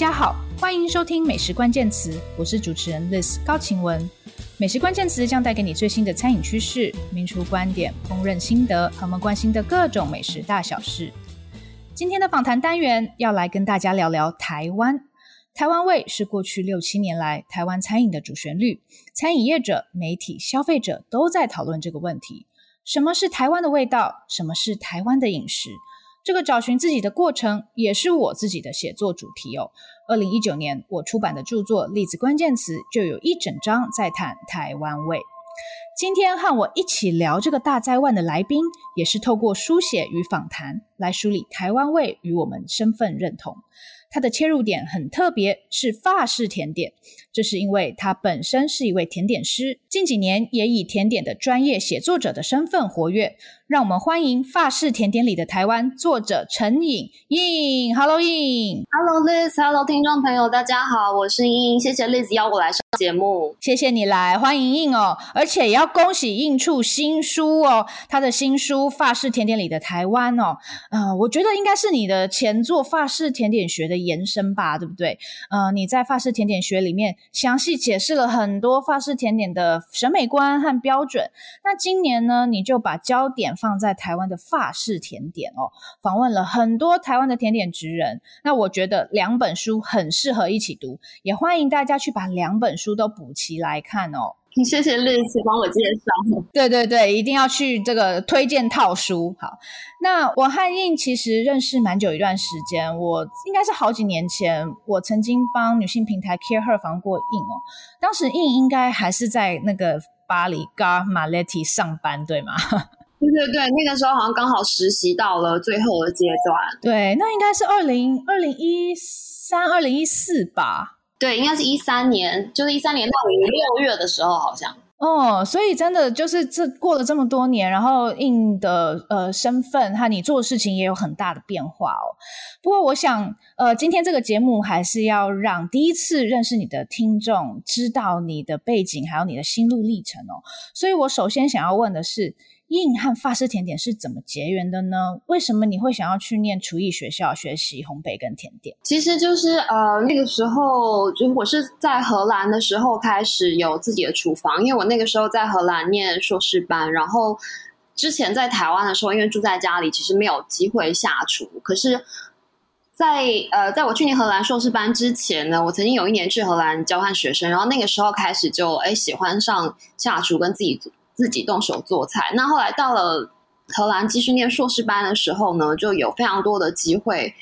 大家好，欢迎收听美食关键词，我是主持人 Liz 高晴雯。美食关键词将带给你最新的餐饮趋势、名厨观点、烹饪心得和我们关心的各种美食大小事。今天的访谈单元要来跟大家聊聊台湾。台湾味是过去六七年来台湾餐饮的主旋律，餐饮业者、媒体、消费者都在讨论这个问题：什么是台湾的味道？什么是台湾的饮食？这个找寻自己的过程，也是我自己的写作主题哦。二零一九年，我出版的著作《例子关键词》就有一整章在谈台湾味。今天和我一起聊这个大哉万的来宾，也是透过书写与访谈来梳理台湾味与我们身份认同。他的切入点很特别，是法式甜点。这是因为他本身是一位甜点师，近几年也以甜点的专业写作者的身份活跃。让我们欢迎法式甜点里的台湾作者陈颖颖。Hello，颖。Hello Liz。Hello，听众朋友，大家好，我是颖颖。谢谢 Liz 邀我来上节目。谢谢你来，欢迎颖哦。而且也要恭喜颖出新书哦，他的新书《法式甜点里的台湾》哦。呃，我觉得应该是你的前作《法式甜点学》的延伸吧，对不对？呃，你在《法式甜点学》里面详细解释了很多法式甜点的审美观和标准。那今年呢，你就把焦点放在台湾的法式甜点哦，访问了很多台湾的甜点职人。那我觉得两本书很适合一起读，也欢迎大家去把两本书都补齐来看哦。谢谢 Liz 帮我介绍。对对对，一定要去这个推荐套书。好，那我和印其实认识蛮久一段时间，我应该是好几年前，我曾经帮女性平台 Care Her 访过印哦。当时印应该还是在那个巴黎 Gare Marletti 上班，对吗？对对对，那个时候好像刚好实习到了最后的阶段。对，那应该是二零二零一三、二零一四吧？对，应该是一三年，就是一三年到六月的时候，好像。哦，所以真的就是这过了这么多年，然后印的呃身份和你做的事情也有很大的变化哦。不过我想，呃，今天这个节目还是要让第一次认识你的听众知道你的背景，还有你的心路历程哦。所以我首先想要问的是。颖和法式甜点是怎么结缘的呢？为什么你会想要去念厨艺学校学习烘焙跟甜点？其实就是呃那个时候，就我是在荷兰的时候开始有自己的厨房，因为我那个时候在荷兰念硕士班，然后之前在台湾的时候，因为住在家里，其实没有机会下厨。可是在呃在我去年荷兰硕士班之前呢，我曾经有一年去荷兰交换学生，然后那个时候开始就哎喜欢上下厨跟自己做。自己动手做菜。那后来到了荷兰继续念硕士班的时候呢，就有非常多的机会，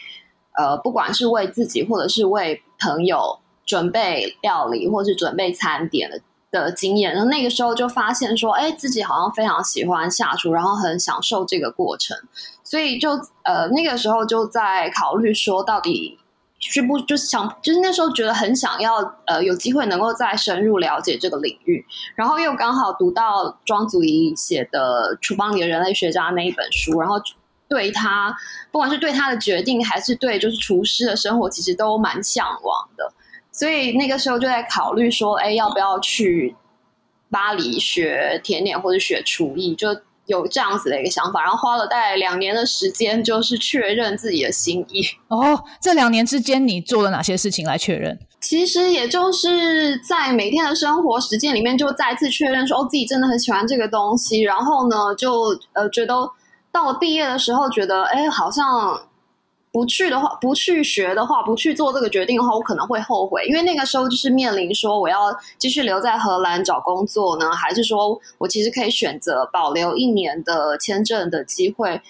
呃，不管是为自己或者是为朋友准备料理，或是准备餐点的经验。然后那个时候就发现说，哎，自己好像非常喜欢下厨，然后很享受这个过程。所以就呃那个时候就在考虑说，到底。是不就是想，就是那时候觉得很想要，呃，有机会能够再深入了解这个领域，然后又刚好读到庄祖仪写的《厨房里的人类学家》那一本书，然后对他，不管是对他的决定，还是对就是厨师的生活，其实都蛮向往的，所以那个时候就在考虑说，哎，要不要去巴黎学甜点或者学厨艺，就。有这样子的一个想法，然后花了大概两年的时间，就是确认自己的心意。哦，这两年之间你做了哪些事情来确认？其实也就是在每天的生活实践里面，就再次确认说，哦，自己真的很喜欢这个东西。然后呢，就呃，觉得到了毕业的时候，觉得哎，好像。不去的话，不去学的话，不去做这个决定的话，我可能会后悔，因为那个时候就是面临说我要继续留在荷兰找工作呢，还是说我其实可以选择保留一年的签证的机会，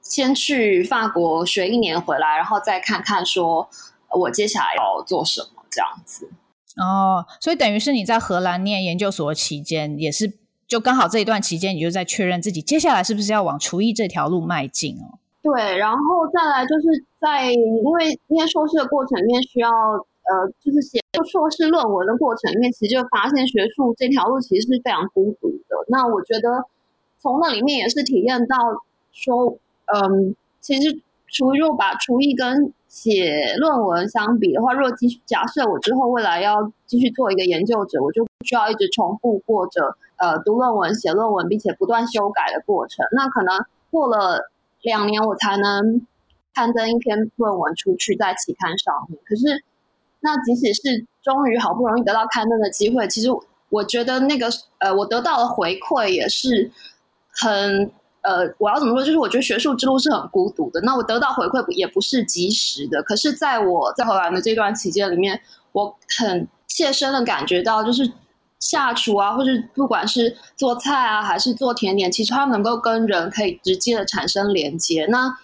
先去法国学一年回来，然后再看看说我接下来要做什么这样子。哦，所以等于是你在荷兰念研究所期间，也是就刚好这一段期间，你就在确认自己接下来是不是要往厨艺这条路迈进哦。对，然后再来就是在因为念硕士的过程里面需要呃，就是写硕士论文的过程里面，其实就发现学术这条路其实是非常孤独的。那我觉得从那里面也是体验到说，嗯，其实厨艺如果把厨艺跟写论文相比的话，如果继续假设我之后未来要继续做一个研究者，我就需要一直重复过着呃读论文、写论文，并且不断修改的过程。那可能过了。两年我才能刊登一篇论文出去在期刊上面，可是那即使是终于好不容易得到刊登的机会，其实我觉得那个呃，我得到的回馈也是很呃，我要怎么说？就是我觉得学术之路是很孤独的。那我得到回馈也不是及时的。可是在我在荷兰的这段期间里面，我很切身的感觉到，就是下厨啊，或者不管是做菜啊，还是做甜点，其实它能够跟人可以直接的产生连接。那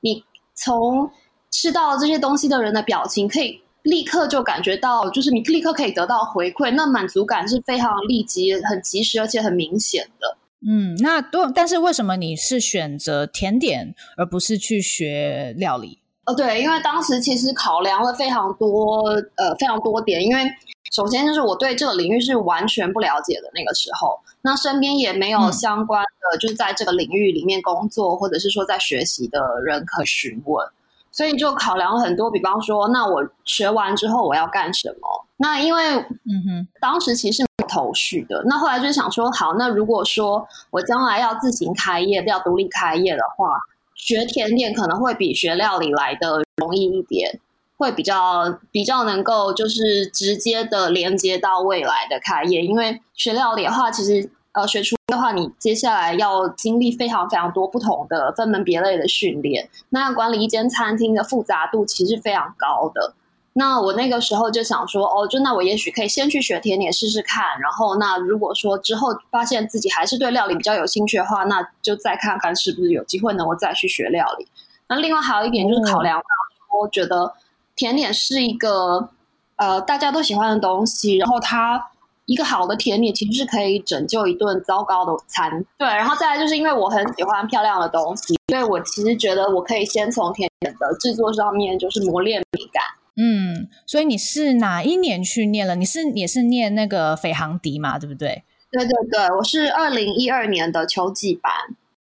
你从吃到这些东西的人的表情，可以。立刻就感觉到，就是你立刻可以得到回馈，那满足感是非常立即、很及时，而且很明显的。嗯，那多，但是为什么你是选择甜点，而不是去学料理？呃，对，因为当时其实考量了非常多，呃，非常多点。因为首先就是我对这个领域是完全不了解的那个时候，那身边也没有相关的，就是在这个领域里面工作，嗯、或者是说在学习的人可询问。所以就考量很多，比方说，那我学完之后我要干什么？那因为，嗯哼，当时其实是没有头绪的。那后来就想说，好，那如果说我将来要自行开业，要独立开业的话，学甜点可能会比学料理来的容易一点，会比较比较能够就是直接的连接到未来的开业。因为学料理的话，其实。呃，学厨的话，你接下来要经历非常非常多不同的分门别类的训练。那要管理一间餐厅的复杂度其实非常高的。那我那个时候就想说，哦，就那我也许可以先去学甜点试试看。然后，那如果说之后发现自己还是对料理比较有兴趣的话，那就再看看是不是有机会能够再去学料理。那另外还有一点就是考量到，我觉得甜点是一个呃大家都喜欢的东西，然后它。一个好的甜点其实是可以拯救一顿糟糕的餐，对。然后再来就是因为我很喜欢漂亮的东西，所以我其实觉得我可以先从甜点的制作上面就是磨练美感。嗯，所以你是哪一年去念了？你是也是念那个斐航迪嘛，对不对？对对对，我是二零一二年的秋季班。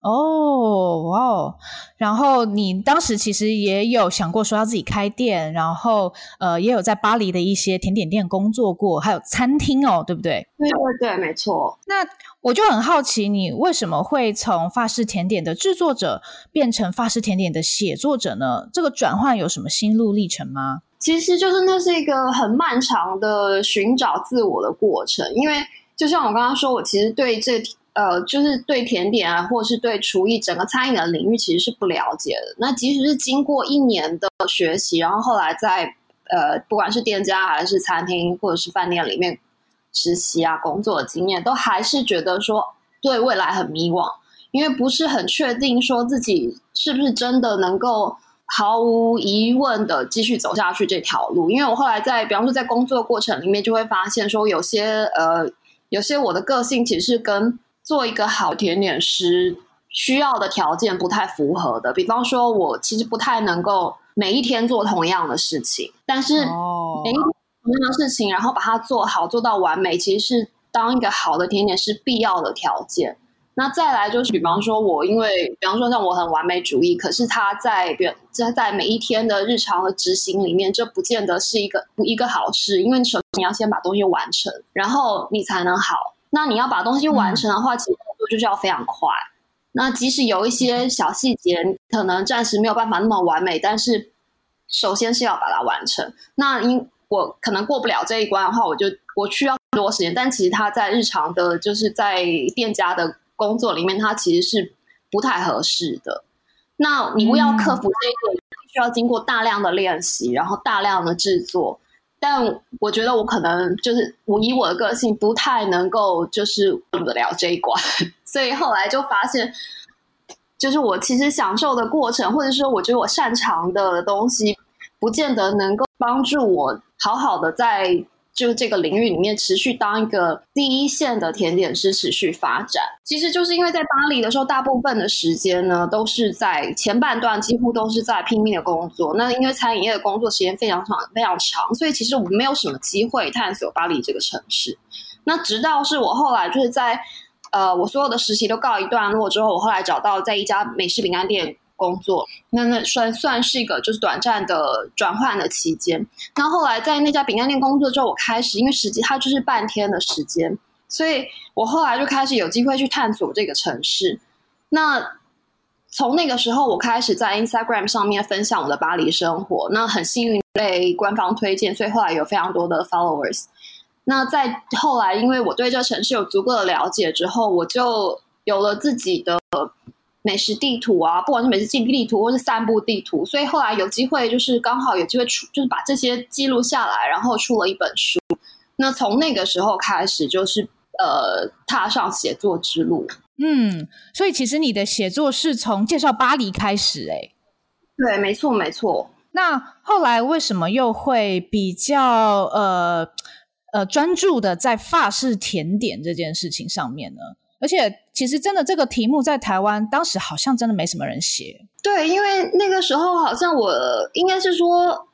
哦，哇哦！然后你当时其实也有想过说要自己开店，然后呃，也有在巴黎的一些甜点店工作过，还有餐厅哦，对不对？对对对，没错。那我就很好奇，你为什么会从法式甜点的制作者变成法式甜点的写作者呢？这个转换有什么心路历程吗？其实就是那是一个很漫长的寻找自我的过程，因为就像我刚刚说，我其实对这。呃，就是对甜点啊，或是对厨艺整个餐饮的领域，其实是不了解的。那即使是经过一年的学习，然后后来在呃，不管是店家还是餐厅或者是饭店里面实习啊工作的经验，都还是觉得说对未来很迷惘，因为不是很确定说自己是不是真的能够毫无疑问的继续走下去这条路。因为我后来在，比方说在工作过程里面，就会发现说有些呃，有些我的个性其实是跟做一个好甜点师需要的条件不太符合的，比方说，我其实不太能够每一天做同样的事情，但是每一天同样的事情，然后把它做好做到完美，其实是当一个好的甜点师必要的条件。那再来就是，比方说，我因为比方说像我很完美主义，可是他在在在每一天的日常的执行里面，这不见得是一个一个好事，因为你首先你要先把东西完成，然后你才能好。那你要把东西完成的话，嗯、其实动作就是要非常快。那即使有一些小细节可能暂时没有办法那么完美，但是首先是要把它完成。那因我可能过不了这一关的话，我就我需要更多时间。但其实他在日常的，就是在店家的工作里面，它其实是不太合适的。那你不要克服这一点，需要经过大量的练习，然后大量的制作。但我觉得我可能就是我以我的个性不太能够就是过得了这一关，所以后来就发现，就是我其实享受的过程，或者说我觉得我擅长的东西，不见得能够帮助我好好的在。就这个领域里面持续当一个第一线的甜点师，持续发展，其实就是因为在巴黎的时候，大部分的时间呢都是在前半段，几乎都是在拼命的工作。那因为餐饮业的工作时间非常长，非常长，所以其实我们没有什么机会探索巴黎这个城市。那直到是我后来就是在呃，我所有的实习都告一段落之后，我后来找到在一家美式饼干店。工作，那那算算是一个就是短暂的转换的期间。那后来在那家饼干店工作之后，我开始因为实际它就是半天的时间，所以我后来就开始有机会去探索这个城市。那从那个时候，我开始在 Instagram 上面分享我的巴黎生活。那很幸运被官方推荐，所以后来有非常多的 followers。那在后来，因为我对这个城市有足够的了解之后，我就有了自己的美食地图啊，不管是美食记地图或是散步地图。所以后来有机会，就是刚好有机会出，就是把这些记录下来，然后出了一本书。那从那个时候开始，就是呃，踏上写作之路。嗯，所以其实你的写作是从介绍巴黎开始，哎。对，没错，没错。那后来为什么又会比较呃呃专注的在法式甜点这件事情上面呢？而且其实真的这个题目在台湾当时好像真的没什么人写。对，因为那个时候好像我应该是说，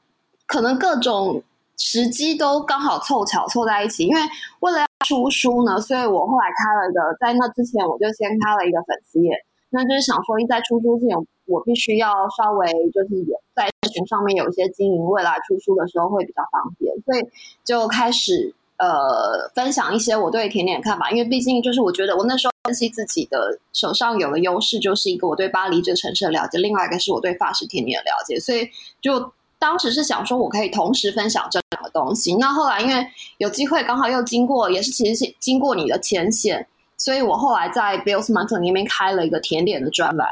可能各种时机都刚好凑巧凑在一起，因为为了。出书呢，所以我后来开了一个，在那之前我就先开了一个粉丝页，那就是想说，一在出书之前，我必须要稍微就是有在群上面有一些经营，未来出书的时候会比较方便，所以就开始呃分享一些我对甜点的看法，因为毕竟就是我觉得我那时候分析自己的手上有的优势，就是一个我对巴黎这个城市的了解，另外一个是我对法式甜点的了解，所以就。当时是想说，我可以同时分享这两个东西。那后来因为有机会，刚好又经过，也是其实是经过你的牵线，所以我后来在 Bill's Monthly 里面开了一个甜点的专栏。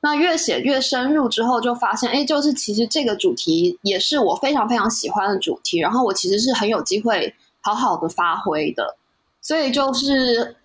那越写越深入之后，就发现，哎，就是其实这个主题也是我非常非常喜欢的主题。然后我其实是很有机会好好的发挥的，所以就是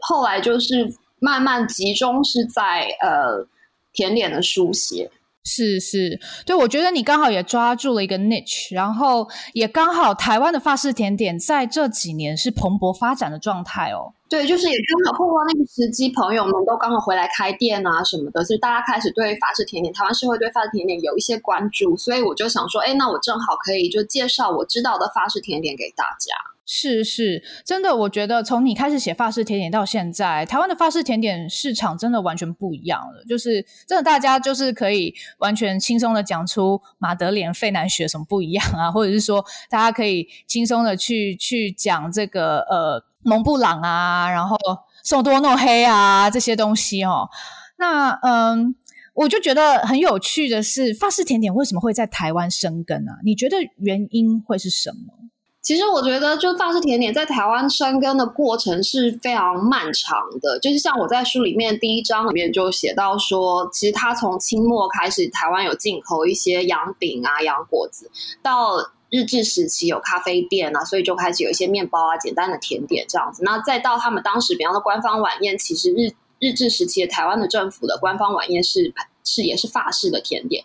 后来就是慢慢集中是在呃甜点的书写。是是，对，我觉得你刚好也抓住了一个 niche，然后也刚好台湾的法式甜点在这几年是蓬勃发展的状态哦。对，就是也刚好碰到那个时机，朋友们都刚好回来开店啊什么的，所以大家开始对法式甜点，台湾社会对法式甜点有一些关注，所以我就想说，哎，那我正好可以就介绍我知道的法式甜点给大家。是是，真的，我觉得从你开始写法式甜点到现在，台湾的法式甜点市场真的完全不一样了。就是真的，大家就是可以完全轻松的讲出马德莲、费南雪什么不一样啊，或者是说，大家可以轻松的去去讲这个呃蒙布朗啊，然后宋多诺黑啊这些东西哦。那嗯，我就觉得很有趣的是，法式甜点为什么会在台湾生根啊？你觉得原因会是什么？其实我觉得，就法式甜点在台湾生根的过程是非常漫长的。就是像我在书里面第一章里面就写到说，其实它从清末开始，台湾有进口一些洋饼啊、洋果子，到日治时期有咖啡店啊，所以就开始有一些面包啊、简单的甜点这样子。那再到他们当时，比方说官方晚宴，其实日日治时期的台湾的政府的官方晚宴是是也是法式的甜点。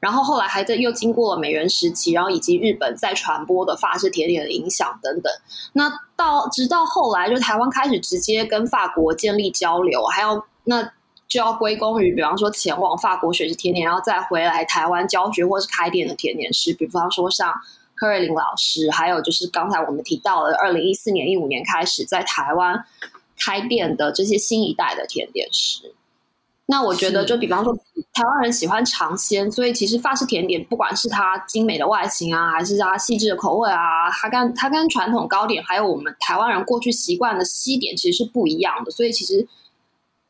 然后后来还在又经过了美元时期，然后以及日本再传播的法式甜点的影响等等。那到直到后来，就台湾开始直接跟法国建立交流，还要那就要归功于，比方说前往法国学习甜点，然后再回来台湾教学或是开店的甜点师，比方说像柯瑞琳老师，还有就是刚才我们提到的二零一四年、一五年开始在台湾开店的这些新一代的甜点师。那我觉得，就比方说，台湾人喜欢尝鲜，所以其实法式甜点，不管是它精美的外形啊，还是它细致的口味啊，它跟它跟传统糕点，还有我们台湾人过去习惯的西点，其实是不一样的。所以其实，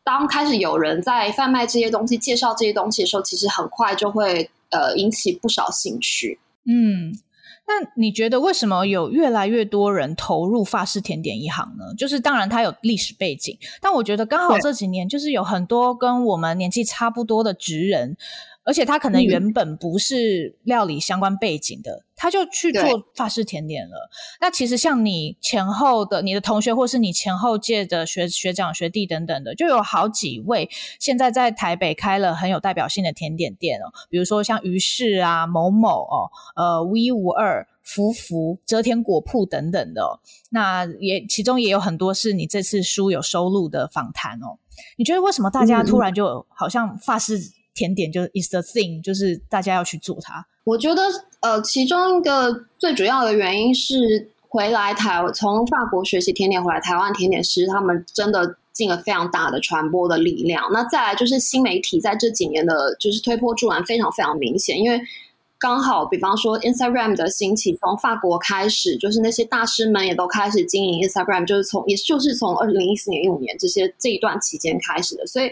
当开始有人在贩卖这些东西、介绍这些东西的时候，其实很快就会呃引起不少兴趣。嗯。那你觉得为什么有越来越多人投入法式甜点一行呢？就是当然它有历史背景，但我觉得刚好这几年就是有很多跟我们年纪差不多的职人。而且他可能原本不是料理相关背景的，嗯、他就去做法式甜点了。那其实像你前后的你的同学，或是你前后届的学学长学弟等等的，就有好几位现在在台北开了很有代表性的甜点店哦。比如说像于是啊、某某哦、呃 V 五二、福福、遮天果铺等等的、哦。那也其中也有很多是你这次书有收录的访谈哦。你觉得为什么大家突然就好像法式？甜点就是 is the thing，就是大家要去做它。我觉得，呃，其中一个最主要的原因是回来台从法国学习甜点回来台湾甜点师，他们真的尽了非常大的传播的力量。那再来就是新媒体在这几年的，就是推波助澜非常非常明显。因为刚好，比方说 Instagram 的兴起，从法国开始，就是那些大师们也都开始经营 Instagram，就是从也就是从二零一四年、一五年这些这一段期间开始的，所以。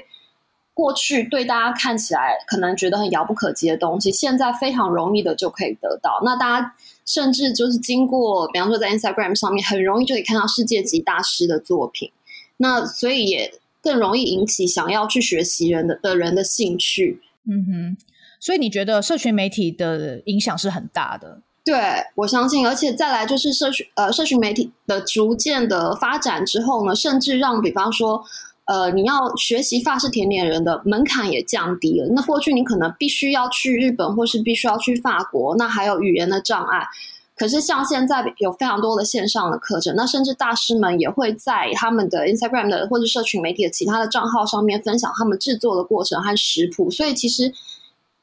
过去对大家看起来可能觉得很遥不可及的东西，现在非常容易的就可以得到。那大家甚至就是经过，比方说在 Instagram 上面，很容易就可以看到世界级大师的作品。那所以也更容易引起想要去学习人的的人的兴趣。嗯哼，所以你觉得社群媒体的影响是很大的？对，我相信，而且再来就是社群呃，社群媒体的逐渐的发展之后呢，甚至让比方说呃，你要学习法式甜点人的门槛也降低了。那过去你可能必须要去日本，或是必须要去法国，那还有语言的障碍。可是像现在有非常多的线上的课程，那甚至大师们也会在他们的 Instagram 的或者社群媒体的其他的账号上面分享他们制作的过程和食谱，所以其实。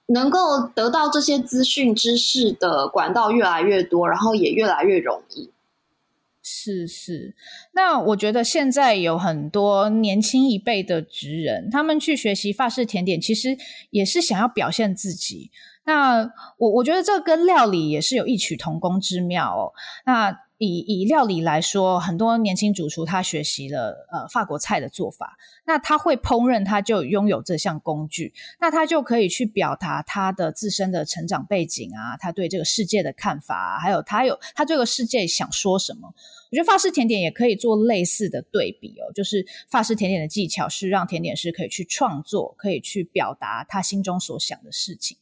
能够得到这些资讯知识的管道越来越多，然后也越来越容易。是是，那我觉得现在有很多年轻一辈的职人，他们去学习法式甜点，其实也是想要表现自己。那我我觉得这跟料理也是有异曲同工之妙哦。那以以料理来说，很多年轻主厨他学习了呃法国菜的做法，那他会烹饪，他就拥有这项工具，那他就可以去表达他的自身的成长背景啊，他对这个世界的看法啊，还有他有他这个世界想说什么。我觉得法式甜点也可以做类似的对比哦，就是法式甜点的技巧是让甜点师可以去创作，可以去表达他心中所想的事情。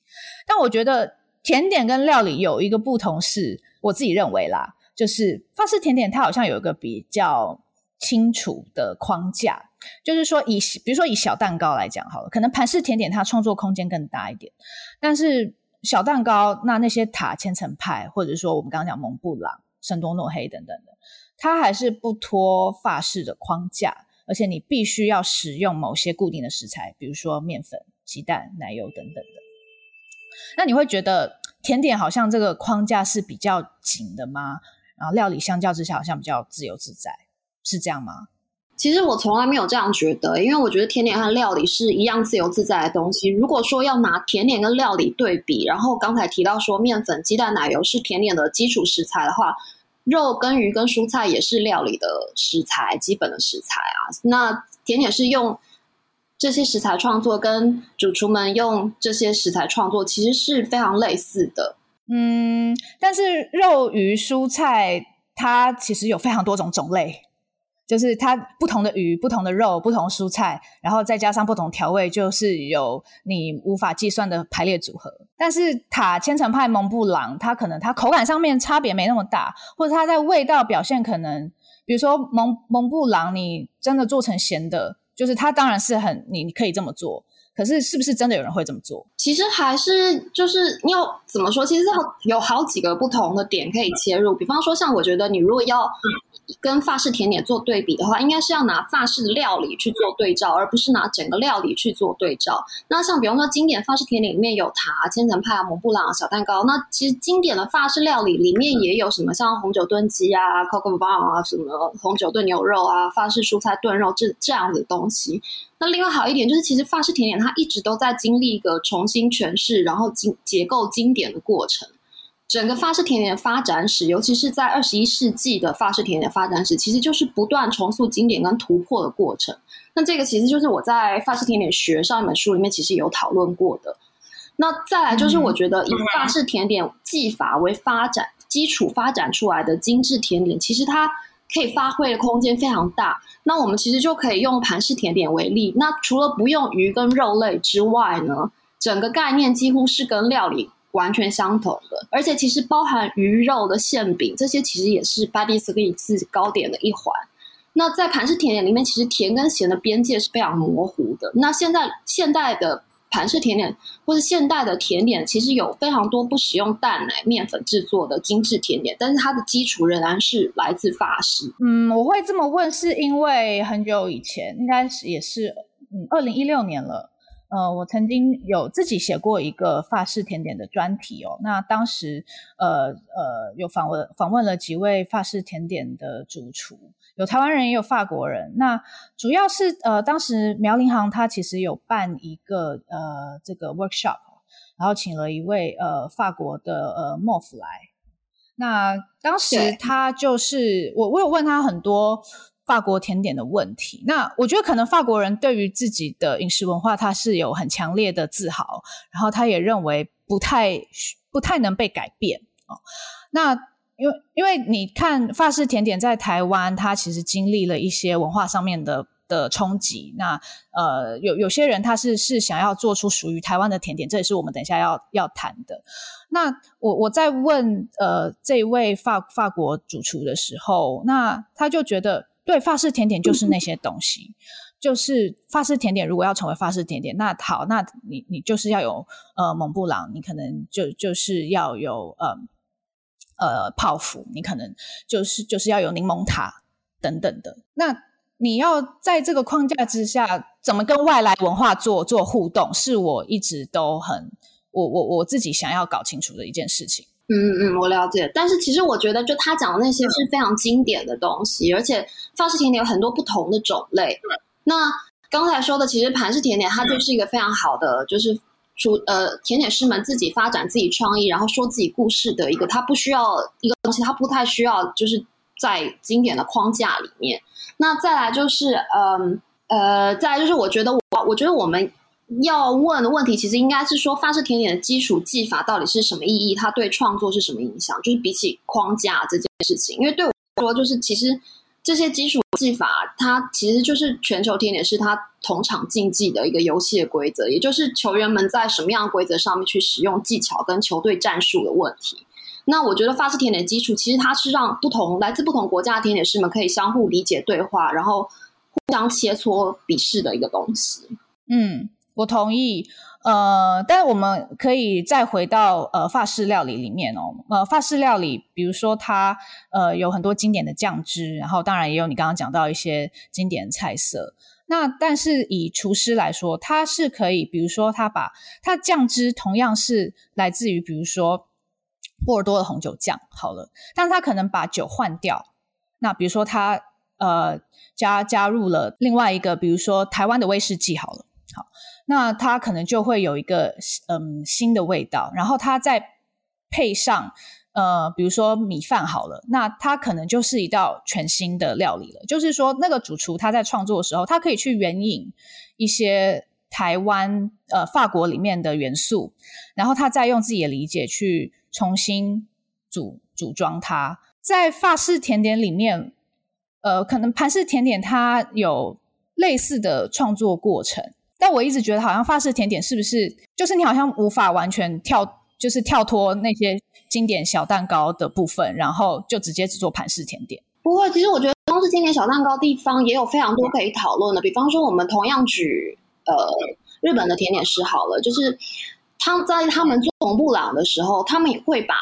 但我觉得甜点跟料理有一个不同，是我自己认为啦。就是法式甜点，它好像有一个比较清楚的框架，就是说以比如说以小蛋糕来讲好了，可能盘式甜点它创作空间更大一点，但是小蛋糕那那些塔千层派，或者说我们刚刚讲蒙布朗、圣多诺黑等等的，它还是不脱法式的框架，而且你必须要使用某些固定的食材，比如说面粉、鸡蛋、奶油等等的。那你会觉得甜点好像这个框架是比较紧的吗？然后料理相较之下好像比较自由自在，是这样吗？其实我从来没有这样觉得，因为我觉得甜点和料理是一样自由自在的东西。如果说要拿甜点跟料理对比，然后刚才提到说面粉、鸡蛋、奶油是甜点的基础食材的话，肉跟鱼跟蔬菜也是料理的食材，基本的食材啊。那甜点是用这些食材创作，跟主厨们用这些食材创作，其实是非常类似的。嗯，但是肉、鱼、蔬菜，它其实有非常多种种类，就是它不同的鱼、不同的肉、不同蔬菜，然后再加上不同调味，就是有你无法计算的排列组合。但是塔千层派蒙布朗，它可能它口感上面差别没那么大，或者它在味道表现可能，比如说蒙蒙布朗，你真的做成咸的，就是它当然是很你你可以这么做。可是，是不是真的有人会这么做？其实还是就是你要怎么说？其实有好几个不同的点可以切入。比方说，像我觉得你如果要跟法式甜点做对比的话，应该是要拿法式料理去做对照，而不是拿整个料理去做对照。那像比方说经典法式甜点里面有塔、千层派啊、蒙布朗、小蛋糕。那其实经典的法式料理里面也有什么像红酒炖鸡啊、coq au vin 啊、什么红酒炖牛肉啊、法式蔬菜炖肉这这样子的东西。那另外好一点就是，其实法式甜点它一直都在经历一个重新诠释，然后经结构经典的过程。整个法式甜点的发展史，尤其是在二十一世纪的法式甜点发展史，其实就是不断重塑经典跟突破的过程。那这个其实就是我在法式甜点学上一本书里面其实有讨论过的。那再来就是，我觉得以法式甜点技法为发展基础发展出来的精致甜点，其实它。可以发挥的空间非常大。那我们其实就可以用盘式甜点为例。那除了不用鱼跟肉类之外呢，整个概念几乎是跟料理完全相同的。而且其实包含鱼肉的馅饼，这些其实也是 pâtisserie 糕点的一环。那在盘式甜点里面，其实甜跟咸的边界是非常模糊的。那现在现代的。盘式甜点或是现代的甜点，其实有非常多不使用蛋奶面粉制作的精致甜点，但是它的基础仍然是来自法式。嗯，我会这么问，是因为很久以前，应该是也是嗯，二零一六年了。呃，我曾经有自己写过一个法式甜点的专题哦。那当时呃呃，有访问访问了几位法式甜点的主厨。有台湾人，也有法国人。那主要是呃，当时苗林行他其实有办一个呃这个 workshop，然后请了一位呃法国的呃莫夫来。那当时他就是我，我有问他很多法国甜点的问题。那我觉得可能法国人对于自己的饮食文化，他是有很强烈的自豪，然后他也认为不太不太能被改变哦。那因为因为你看法式甜点在台湾，它其实经历了一些文化上面的的冲击。那呃，有有些人他是是想要做出属于台湾的甜点，这也是我们等一下要要谈的。那我我在问呃这位法法国主厨的时候，那他就觉得对法式甜点就是那些东西，就是法式甜点如果要成为法式甜点，那好，那你你就是要有呃蒙布朗，你可能就就是要有呃呃泡芙，你可能就是就是要有柠檬塔等等的。那你要在这个框架之下，怎么跟外来文化做做互动，是我一直都很。我我我自己想要搞清楚的一件事情。嗯嗯嗯，我了解。但是其实我觉得，就他讲的那些是非常经典的东西，而且法式甜点有很多不同的种类。那刚才说的，其实盘式甜点它就是一个非常好的，就是厨呃甜点师们自己发展自己创意，然后说自己故事的一个。它不需要一个东西，它不太需要就是在经典的框架里面。那再来就是，嗯呃，再来就是，我觉得我我觉得我们。要问的问题其实应该是说，法式甜点的基础技法到底是什么意义？它对创作是什么影响？就是比起框架这件事情，因为对我说，就是其实这些基础技法，它其实就是全球甜点师他同场竞技的一个游戏的规则，也就是球员们在什么样的规则上面去使用技巧跟球队战术的问题。那我觉得法式甜点基础其实它是让不同来自不同国家的甜点师们可以相互理解对话，然后互相切磋比试的一个东西。嗯。我同意，呃，但我们可以再回到呃法式料理里面哦，呃，法式料理，比如说它呃有很多经典的酱汁，然后当然也有你刚刚讲到一些经典菜色。那但是以厨师来说，他是可以，比如说他把他酱汁同样是来自于比如说波尔多的红酒酱，好了，但他可能把酒换掉，那比如说他呃加加入了另外一个，比如说台湾的威士忌，好了，好。那它可能就会有一个嗯新的味道，然后它再配上呃，比如说米饭好了，那它可能就是一道全新的料理了。就是说，那个主厨他在创作的时候，他可以去援引一些台湾呃法国里面的元素，然后他再用自己的理解去重新组组装它。在法式甜点里面，呃，可能盘式甜点它有类似的创作过程。但我一直觉得，好像法式甜点是不是就是你好像无法完全跳，就是跳脱那些经典小蛋糕的部分，然后就直接只做盘式甜点？不会，其实我觉得光是经典小蛋糕地方也有非常多可以讨论的。比方说，我们同样举呃日本的甜点师好了，就是他在他们做红布朗的时候，他们也会把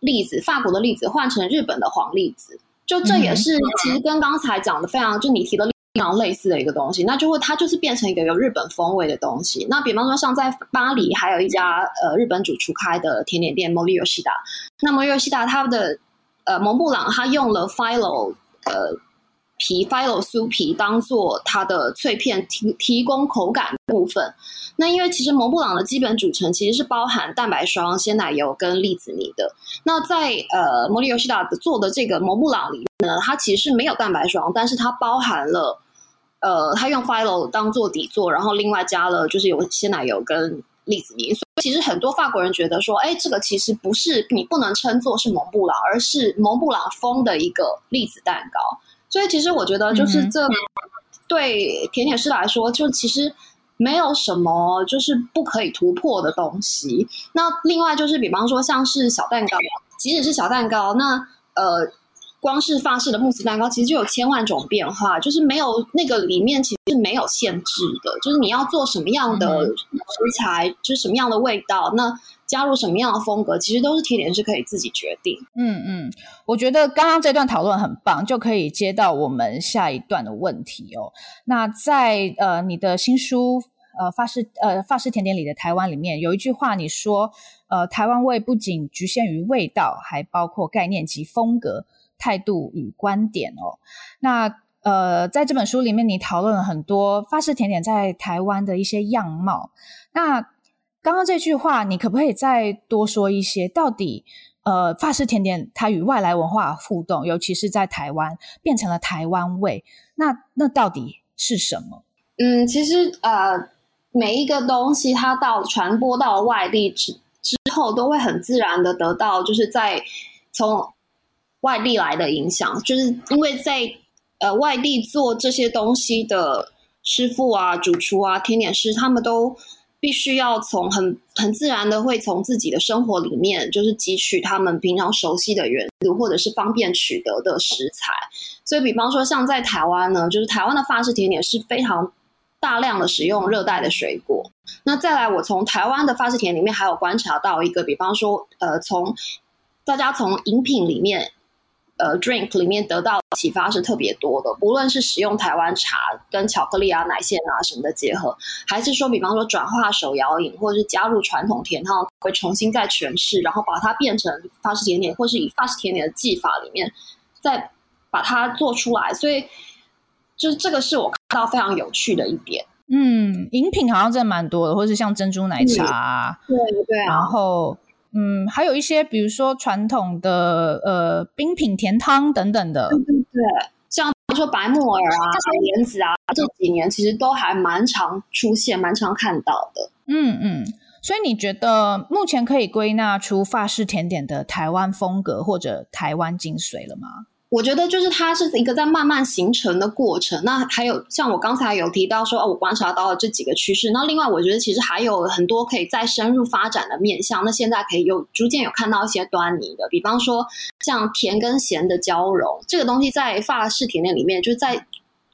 栗子法国的栗子换成日本的黄栗子，就这也是其实跟刚才讲的非常，就你提的。非常类似的一个东西，那就会它就是变成一个有日本风味的东西。那比方说，像在巴黎还有一家呃日本主厨开的甜点店 Mori Yoshida，那 Mori Yoshida 它的呃蒙布朗，它用了 phylo 呃皮 phylo 酥皮当做它的脆片提提供口感部分。那因为其实蒙布朗的基本组成其实是包含蛋白霜、鲜奶油跟栗子泥的。那在呃 Mori Yoshida 做的这个蒙布朗里呢，它其实是没有蛋白霜，但是它包含了。呃，他用 Phyllo 当做底座，然后另外加了就是有鲜奶油跟栗子泥，所以其实很多法国人觉得说，哎，这个其实不是你不能称作是蒙布朗，而是蒙布朗风的一个栗子蛋糕。所以其实我觉得就是这对甜点师来说，就其实没有什么就是不可以突破的东西。那另外就是比方说像是小蛋糕，即使是小蛋糕，那呃。光是法式的慕斯蛋糕，其实就有千万种变化，就是没有那个里面其实是没有限制的，就是你要做什么样的食材，嗯、就是什么样的味道，那加入什么样的风格，其实都是甜点师可以自己决定。嗯嗯，我觉得刚刚这段讨论很棒，就可以接到我们下一段的问题哦。那在呃你的新书呃法式呃法式甜点里的台湾里面有一句话，你说呃台湾味不仅局限于味道，还包括概念及风格。态度与观点哦，那呃，在这本书里面，你讨论了很多法式甜点在台湾的一些样貌。那刚刚这句话，你可不可以再多说一些？到底呃，法式甜点它与外来文化互动，尤其是在台湾变成了台湾味，那那到底是什么？嗯，其实呃，每一个东西它到传播到外地之之后，都会很自然的得到，就是在从外地来的影响，就是因为在呃外地做这些东西的师傅啊、主厨啊、甜点师，他们都。必须要从很很自然的会从自己的生活里面，就是汲取他们平常熟悉的元素，或者是方便取得的食材。所以，比方说像在台湾呢，就是台湾的法式甜点是非常大量的使用热带的水果。那再来，我从台湾的法式甜里面还有观察到一个，比方说，呃，从大家从饮品里面。呃，drink 里面得到启发是特别多的，不论是使用台湾茶跟巧克力啊、奶线啊什么的结合，还是说，比方说转化手摇饮，或者是加入传统甜汤，会重新再诠释，然后把它变成法式甜点，或是以法式甜点的技法里面再把它做出来。所以，就是这个是我看到非常有趣的一点。嗯，饮品好像真的蛮多的，或是像珍珠奶茶啊，对对啊，然后。嗯，还有一些，比如说传统的呃冰品甜汤等等的，对对对，像比如说白木耳啊、莲子啊，这几年其实都还蛮常出现、蛮常看到的。嗯嗯，所以你觉得目前可以归纳出法式甜点的台湾风格或者台湾精髓了吗？我觉得就是它是一个在慢慢形成的过程。那还有像我刚才有提到说，哦，我观察到了这几个趋势。那另外，我觉得其实还有很多可以再深入发展的面向。那现在可以有逐渐有看到一些端倪的，比方说像甜跟咸的交融，这个东西在发饰甜点里面，就是在。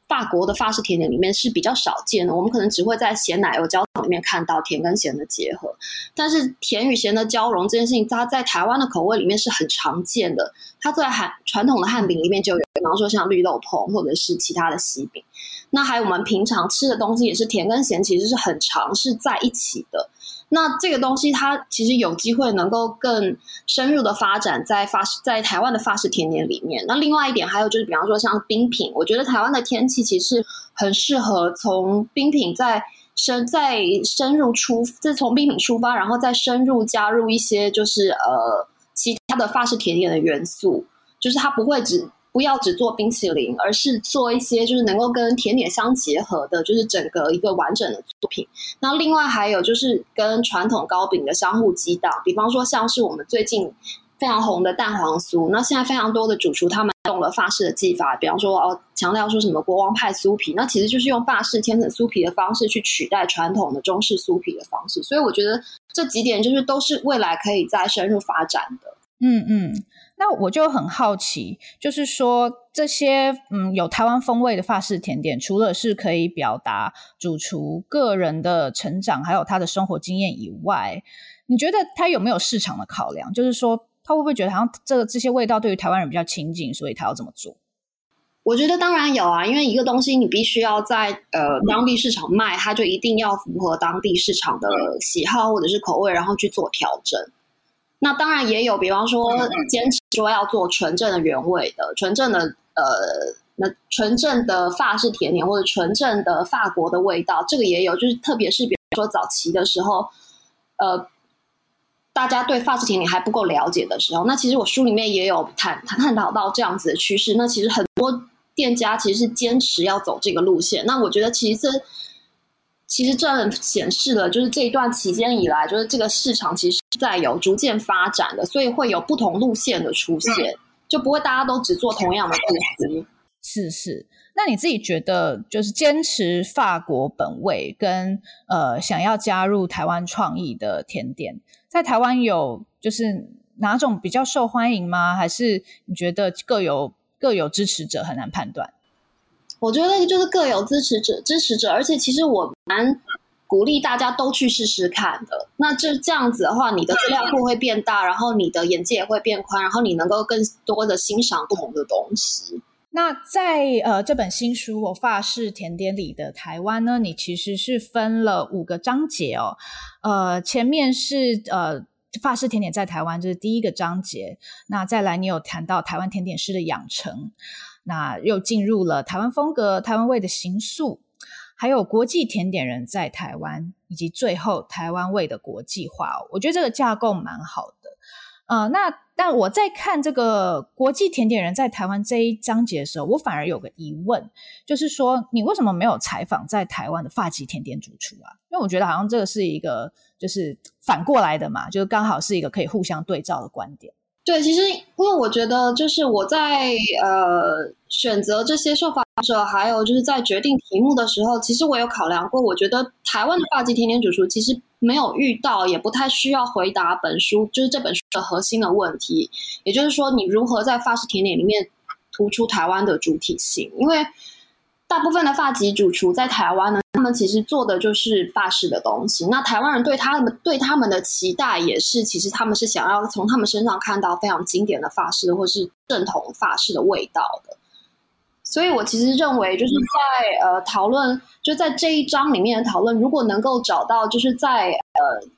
法国的法式甜点里面是比较少见的，我们可能只会在咸奶油焦糖里面看到甜跟咸的结合，但是甜与咸的交融这件事情，它在台湾的口味里面是很常见的。它在汉传统的汉饼里面就有，比方说像绿豆椪或者是其他的西饼。那还有我们平常吃的东西也是甜跟咸，其实是很常是在一起的。那这个东西它其实有机会能够更深入的发展在法，在台湾的法式甜点里面。那另外一点还有就是，比方说像冰品，我觉得台湾的天气其实很适合从冰品再深再深入出，再从冰品出发，然后再深入加入一些就是呃其他的法式甜点的元素，就是它不会只。不要只做冰淇淋，而是做一些就是能够跟甜点相结合的，就是整个一个完整的作品。那另外还有就是跟传统糕饼的相互激荡，比方说像是我们最近非常红的蛋黄酥。那现在非常多的主厨他们用了法式的技法，比方说哦强调说什么国王派酥皮，那其实就是用法式千层酥皮的方式去取代传统的中式酥皮的方式。所以我觉得这几点就是都是未来可以再深入发展的。嗯嗯。那我就很好奇，就是说这些嗯有台湾风味的法式甜点，除了是可以表达主厨个人的成长，还有他的生活经验以外，你觉得他有没有市场的考量？就是说他会不会觉得好像这个这些味道对于台湾人比较亲近，所以他要这么做？我觉得当然有啊，因为一个东西你必须要在呃当地市场卖，它就一定要符合当地市场的喜好或者是口味，然后去做调整。那当然也有，比方说坚持说要做纯正的原味的、纯正的呃，那纯正的法式甜点或者纯正的法国的味道，这个也有。就是特别是比如说早期的时候，呃，大家对法式甜点还不够了解的时候，那其实我书里面也有探探讨到这样子的趋势。那其实很多店家其实是坚持要走这个路线。那我觉得其实这。其实这显示了，就是这一段期间以来，就是这个市场其实在有逐渐发展的，所以会有不同路线的出现，就不会大家都只做同样的东西。是是，那你自己觉得，就是坚持法国本味跟呃想要加入台湾创意的甜点，在台湾有就是哪种比较受欢迎吗？还是你觉得各有各有支持者，很难判断？我觉得就是各有支持者，支持者，而且其实我蛮鼓励大家都去试试看的。那这这样子的话，你的资料库会变大，然后你的眼界也会变宽，然后你能够更多的欣赏不同的东西。那在呃这本新书《我法式甜点里的台湾》呢，你其实是分了五个章节哦。呃，前面是呃法式甜点在台湾，这是第一个章节。那再来，你有谈到台湾甜点师的养成。那又进入了台湾风格、台湾味的形塑。还有国际甜点人在台湾，以及最后台湾味的国际化。我觉得这个架构蛮好的。呃，那但我在看这个国际甜点人在台湾这一章节的时候，我反而有个疑问，就是说你为什么没有采访在台湾的法籍甜点主厨啊？因为我觉得好像这个是一个就是反过来的嘛，就是刚好是一个可以互相对照的观点。对，其实因为我觉得就是我在呃选择这些受访者，还有就是在决定题目的时候，其实我有考量过，我觉得台湾的发际甜点主厨其实。没有遇到，也不太需要回答本书，就是这本书的核心的问题，也就是说，你如何在发式甜点里面突出台湾的主体性？因为大部分的法籍主厨在台湾呢，们其实做的就是法式的东西。那台湾人对他们对他们的期待也是，其实他们是想要从他们身上看到非常经典的法式，或是正统法式的味道的。所以，我其实认为，就是在呃讨论，就在这一章里面的讨论，如果能够找到，就是在呃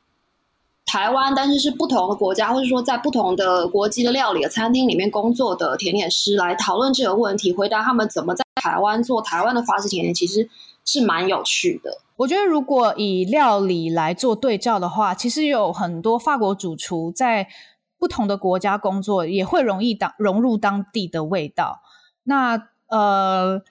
台湾，但是是不同的国家，或者说在不同的国际的料理的餐厅里面工作的甜点师来讨论这个问题，回答他们怎么在台湾做台湾的法式甜点，其实是蛮有趣的。我觉得，如果以料理来做对照的话，其实有很多法国主厨在不同的国家工作，也会容易当融入当地的味道。那呃，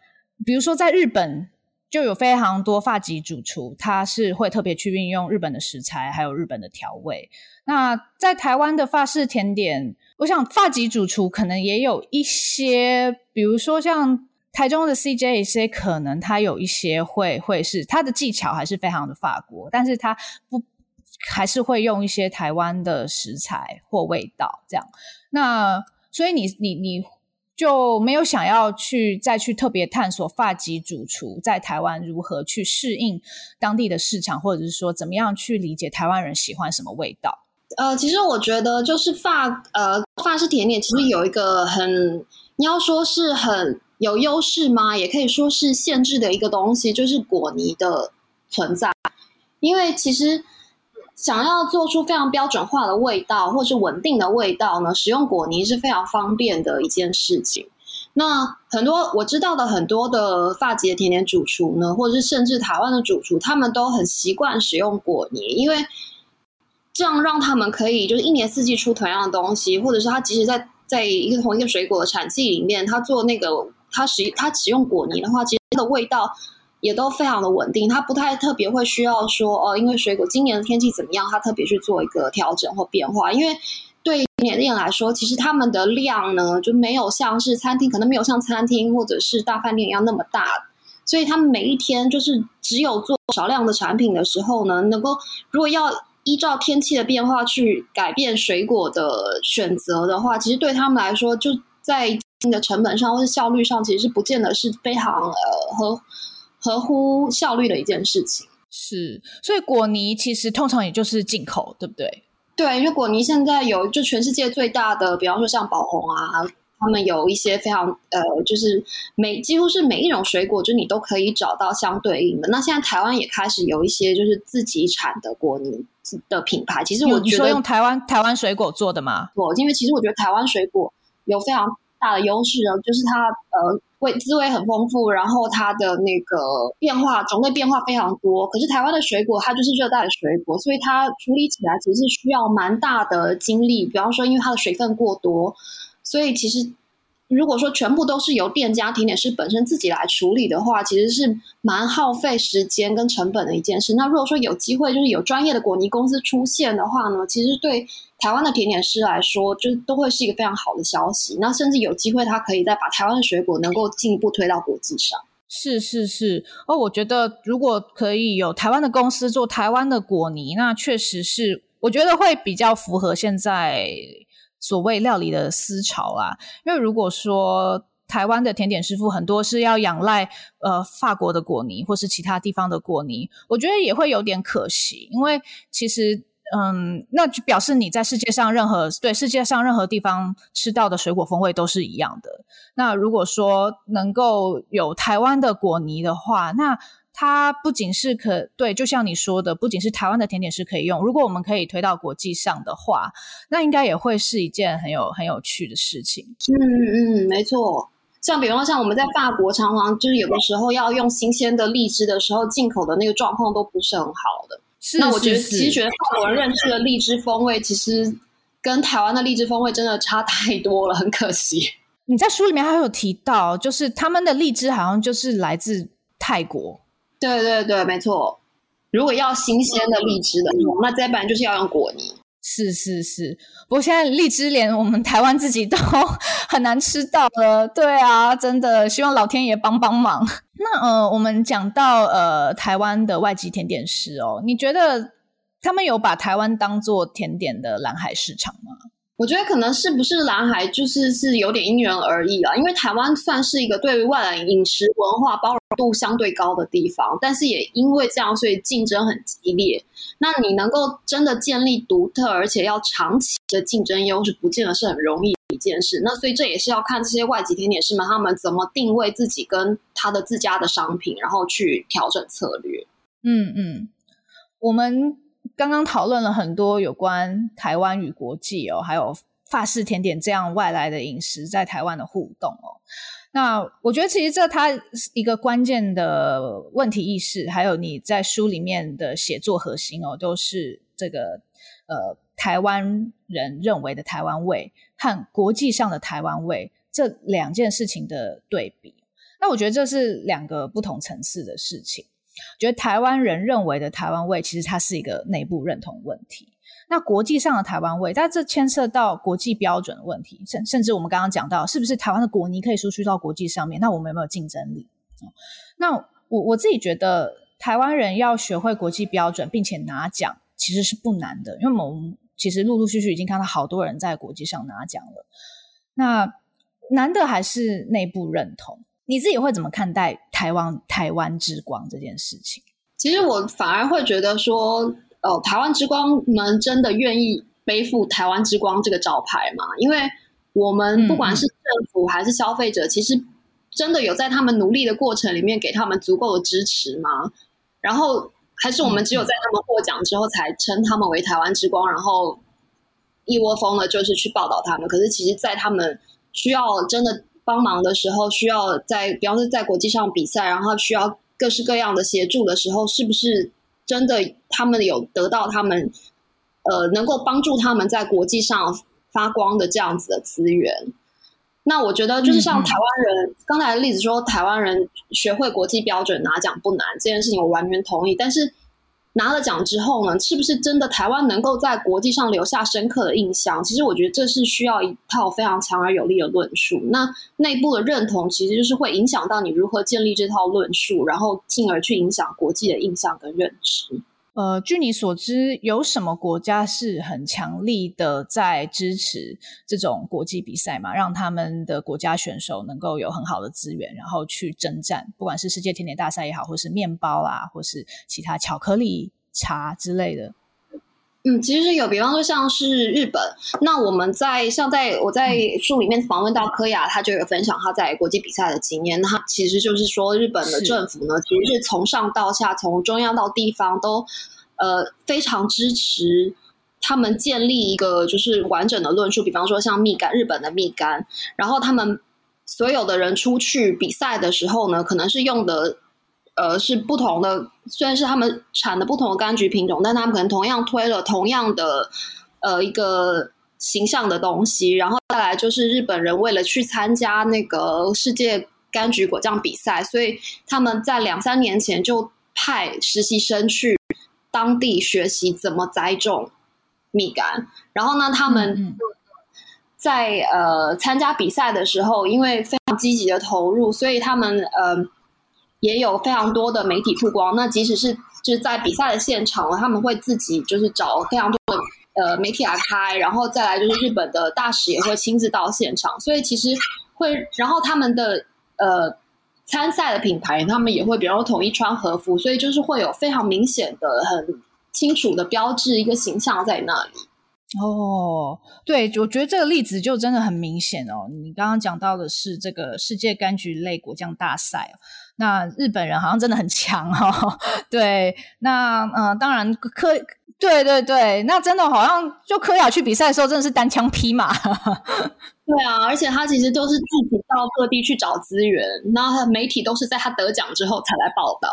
比如说在日本就有非常多法籍主厨，他是会特别去运用日本的食材，还有日本的调味。那在台湾的法式甜点，我想法籍主厨可能也有一些，比如说像台中的 CJAC 可能他有一些会会是他的技巧还是非常的法国，但是他不还是会用一些台湾的食材或味道这样。那所以你你你。就没有想要去再去特别探索发籍主厨在台湾如何去适应当地的市场，或者是说怎么样去理解台湾人喜欢什么味道。呃，其实我觉得就是发呃发式甜点其实有一个很你要说是很有优势吗？也可以说是限制的一个东西，就是果泥的存在，因为其实。想要做出非常标准化的味道，或是稳定的味道呢，使用果泥是非常方便的一件事情。那很多我知道的很多的法籍的甜点主厨呢，或者是甚至台湾的主厨，他们都很习惯使用果泥，因为这样让他们可以就是一年四季出同样的东西，或者是他即使在在一个同一个水果的产季里面，他做那个它使它使用果泥的话，其实它的味道。也都非常的稳定，它不太特别会需要说哦，因为水果今年的天气怎么样，它特别去做一个调整或变化。因为对甜点来说，其实他们的量呢就没有像是餐厅，可能没有像餐厅或者是大饭店一样那么大，所以他们每一天就是只有做少量的产品的时候呢，能够如果要依照天气的变化去改变水果的选择的话，其实对他们来说，就在的成本上或者效率上，其实是不见得是非常呃合。合乎效率的一件事情是，所以果泥其实通常也就是进口，对不对？对，因为果泥现在有就全世界最大的，比方说像宝红啊，他们有一些非常呃，就是每几乎是每一种水果，就你都可以找到相对应的。那现在台湾也开始有一些就是自己产的果泥的品牌。其实我觉得你说用台湾台湾水果做的吗？我因为其实我觉得台湾水果有非常大的优势呢，就是它呃。味滋味很丰富，然后它的那个变化种类变化非常多。可是台湾的水果它就是热带的水果，所以它处理起来其实是需要蛮大的精力。比方说，因为它的水分过多，所以其实。如果说全部都是由店家甜点师本身自己来处理的话，其实是蛮耗费时间跟成本的一件事。那如果说有机会，就是有专业的果泥公司出现的话呢，其实对台湾的甜点师来说，就都会是一个非常好的消息。那甚至有机会，他可以再把台湾的水果能够进一步推到国际上。是是是，哦，我觉得如果可以有台湾的公司做台湾的果泥，那确实是我觉得会比较符合现在。所谓料理的思潮啊，因为如果说台湾的甜点师傅很多是要仰赖呃法国的果泥或是其他地方的果泥，我觉得也会有点可惜，因为其实嗯，那就表示你在世界上任何对世界上任何地方吃到的水果风味都是一样的。那如果说能够有台湾的果泥的话，那它不仅是可对，就像你说的，不仅是台湾的甜点师可以用。如果我们可以推到国际上的话，那应该也会是一件很有很有趣的事情。嗯嗯，没错。像比方说，像我们在法国，常常就是有的时候要用新鲜的荔枝的时候，进口的那个状况都不是很好的。是那我觉得，其实觉得法国人认识的荔枝风味，其实跟台湾的荔枝风味真的差太多了，很可惜。你在书里面还有提到，就是他们的荔枝好像就是来自泰国。对对对，没错。如果要新鲜的荔枝的话，那再不然就是要用果泥。是是是，不过现在荔枝连我们台湾自己都很难吃到了。对啊，真的希望老天爷帮帮忙。那呃，我们讲到呃台湾的外籍甜点师哦，你觉得他们有把台湾当做甜点的蓝海市场吗？我觉得可能是不是蓝海，就是是有点因人而异啊。因为台湾算是一个对于外来饮食文化包容度相对高的地方，但是也因为这样，所以竞争很激烈。那你能够真的建立独特而且要长期的竞争优势，不见得是很容易的一件事。那所以这也是要看这些外籍甜点师们他们怎么定位自己跟他的自家的商品，然后去调整策略。嗯嗯，我们刚刚讨论了很多有关台湾与国际哦，还有法式甜点这样外来的饮食在台湾的互动哦。那我觉得，其实这它一个关键的问题意识，还有你在书里面的写作核心哦，都是这个呃台湾人认为的台湾味和国际上的台湾味这两件事情的对比。那我觉得这是两个不同层次的事情。觉得台湾人认为的台湾味，其实它是一个内部认同问题。那国际上的台湾味，但这牵涉到国际标准的问题，甚甚至我们刚刚讲到，是不是台湾的果泥可以输出到国际上面？那我们有没有竞争力？那我我自己觉得，台湾人要学会国际标准，并且拿奖，其实是不难的，因为我们其实陆陆续续已经看到好多人在国际上拿奖了。那难的还是内部认同。你自己会怎么看待台湾台湾之光这件事情？其实我反而会觉得说。呃，台湾之光们真的愿意背负台湾之光这个招牌吗？因为我们不管是政府还是消费者，嗯、其实真的有在他们努力的过程里面给他们足够的支持吗？然后还是我们只有在他们获奖之后才称他们为台湾之光，然后一窝蜂的就是去报道他们。可是其实，在他们需要真的帮忙的时候，需要在比方说在国际上比赛，然后需要各式各样的协助的时候，是不是？真的，他们有得到他们，呃，能够帮助他们在国际上发光的这样子的资源。那我觉得，就是像台湾人、嗯、刚才的例子说，台湾人学会国际标准拿奖不难，这件事情我完全同意。但是，拿了奖之后呢，是不是真的台湾能够在国际上留下深刻的印象？其实我觉得这是需要一套非常强而有力的论述。那内部的认同其实就是会影响到你如何建立这套论述，然后进而去影响国际的印象跟认知。呃，据你所知，有什么国家是很强力的在支持这种国际比赛嘛？让他们的国家选手能够有很好的资源，然后去征战，不管是世界甜点大赛也好，或是面包啊，或是其他巧克力、茶之类的。嗯，其实是有，比方说像是日本，那我们在像在我在书里面访问到柯雅，他就有分享他在国际比赛的经验。那他其实就是说，日本的政府呢，其实是从上到下，从中央到地方都呃非常支持他们建立一个就是完整的论述。比方说像蜜柑，日本的蜜柑，然后他们所有的人出去比赛的时候呢，可能是用的。呃，是不同的，虽然是他们产的不同的柑橘品种，但他们可能同样推了同样的呃一个形象的东西。然后再来就是日本人为了去参加那个世界柑橘果酱比赛，所以他们在两三年前就派实习生去当地学习怎么栽种蜜柑。然后呢，他们在呃参加比赛的时候，因为非常积极的投入，所以他们呃。也有非常多的媒体曝光。那即使是就是在比赛的现场，他们会自己就是找非常多的呃媒体来拍，然后再来就是日本的大使也会亲自到现场。所以其实会，然后他们的呃参赛的品牌，他们也会比如说统一穿和服，所以就是会有非常明显的、很清楚的标志一个形象在那里。哦，对，我觉得这个例子就真的很明显哦。你刚刚讲到的是这个世界柑橘类果酱大赛哦。那日本人好像真的很强哦，对，那嗯、呃，当然科对对对，那真的好像就科雅去比赛的时候，真的是单枪匹马。对啊，而且他其实都是自己到各地去找资源，那媒体都是在他得奖之后才来报道。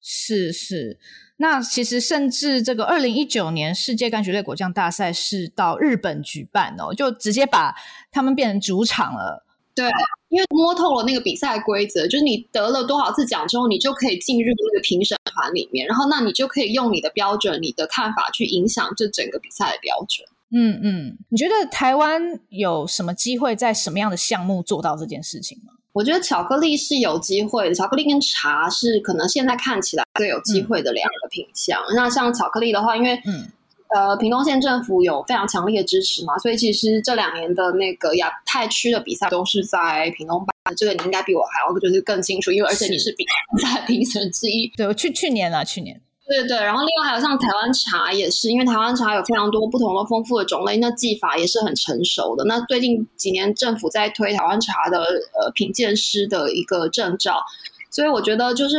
是是，那其实甚至这个二零一九年世界柑橘类果酱大赛是到日本举办哦，就直接把他们变成主场了。对，因为摸透了那个比赛规则，就是你得了多少次奖之后，你就可以进入那个评审团里面，然后那你就可以用你的标准、你的看法去影响这整个比赛的标准。嗯嗯，你觉得台湾有什么机会在什么样的项目做到这件事情吗？我觉得巧克力是有机会的，巧克力跟茶是可能现在看起来最有机会的两个品项。嗯、那像巧克力的话，因为嗯。呃，屏东县政府有非常强烈的支持嘛，所以其实这两年的那个亚太区的比赛都是在屏东办。这个你应该比我还要就是更清楚，因为而且你是比赛评审之一。对，我去去年了，去年。对对对，然后另外还有像台湾茶也是，因为台湾茶有非常多不同的丰富的种类，那技法也是很成熟的。那最近几年政府在推台湾茶的呃品鉴师的一个证照，所以我觉得就是。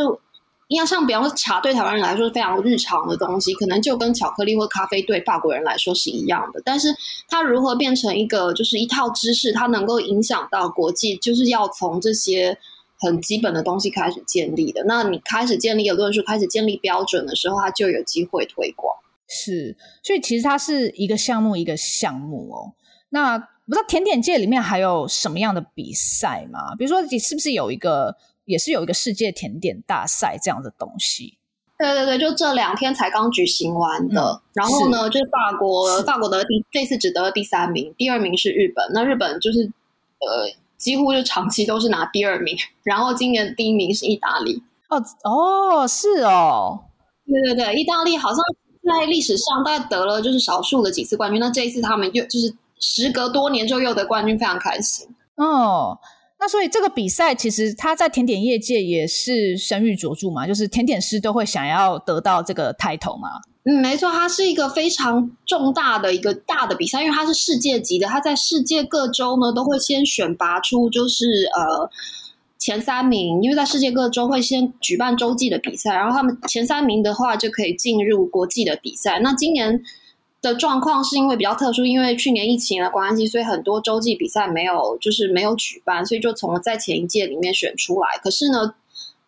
因为像比方说茶对台湾人来说是非常日常的东西，可能就跟巧克力或咖啡对法国人来说是一样的。但是它如何变成一个就是一套知识，它能够影响到国际，就是要从这些很基本的东西开始建立的。那你开始建立了论述，开始建立标准的时候，它就有机会推广。是，所以其实它是一个项目一个项目哦。那不知道甜点界里面还有什么样的比赛吗？比如说你是不是有一个？也是有一个世界甜点大赛这样的东西，对对对，就这两天才刚举行完的。嗯、然后呢，就是法国，法国得第这次只得了第三名，第二名是日本。那日本就是呃，几乎就长期都是拿第二名。然后今年第一名是意大利。哦哦，是哦，对对对，意大利好像在历史上大概得了就是少数的几次冠军。那这一次他们又就是时隔多年之后又得冠军，非常开心。哦。那所以这个比赛其实它在甜点业界也是声誉卓著嘛，就是甜点师都会想要得到这个 title 嘛。嗯，没错，它是一个非常重大的一个大的比赛，因为它是世界级的，它在世界各州呢都会先选拔出就是呃前三名，因为在世界各州会先举办洲际的比赛，然后他们前三名的话就可以进入国际的比赛。那今年。的状况是因为比较特殊，因为去年疫情的关系，所以很多洲际比赛没有，就是没有举办，所以就从在前一届里面选出来。可是呢，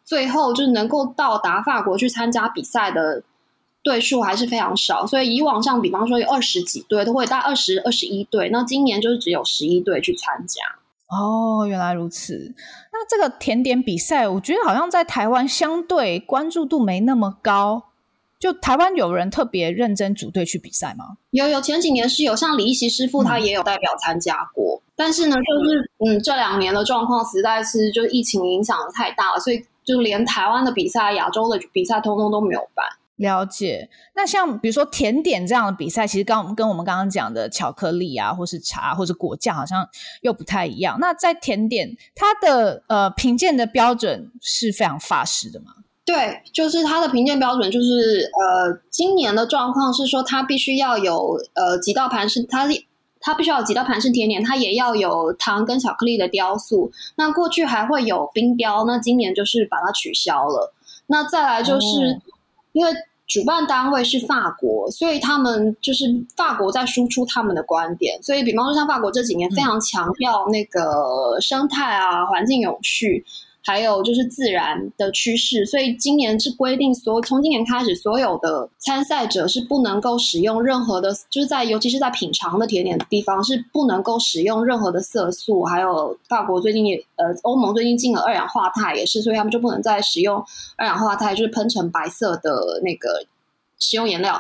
最后就是能够到达法国去参加比赛的队数还是非常少，所以以往上，比方说有二十几队，都会带二十二十一队，那今年就是只有十一队去参加。哦，原来如此。那这个甜点比赛，我觉得好像在台湾相对关注度没那么高。就台湾有人特别认真组队去比赛吗？有有，前几年是有，像李一席师傅他也有代表参加过。嗯、但是呢，就是嗯，这两年的状况实在是就是疫情影响太大了，所以就连台湾的比赛、亚洲的比赛，通通都没有办。了解。那像比如说甜点这样的比赛，其实刚跟我们刚刚讲的巧克力啊，或是茶，或者果酱，好像又不太一样。那在甜点，它的呃评鉴的标准是非常法式的吗？对，就是它的评鉴标准，就是呃，今年的状况是说，它必须要有呃几道盘式，它它必须要有几道盘式甜点，它也要有糖跟巧克力的雕塑。那过去还会有冰雕，那今年就是把它取消了。那再来就是、哦、因为主办单位是法国，所以他们就是法国在输出他们的观点。所以，比方说像法国这几年非常强调那个生态啊、环境永续。还有就是自然的趋势，所以今年是规定所，从今年开始，所有的参赛者是不能够使用任何的，就是在尤其是在品尝的甜点的地方是不能够使用任何的色素。还有法国最近也，呃，欧盟最近禁了二氧化钛，也是，所以他们就不能再使用二氧化钛，就是喷成白色的那个食用颜料。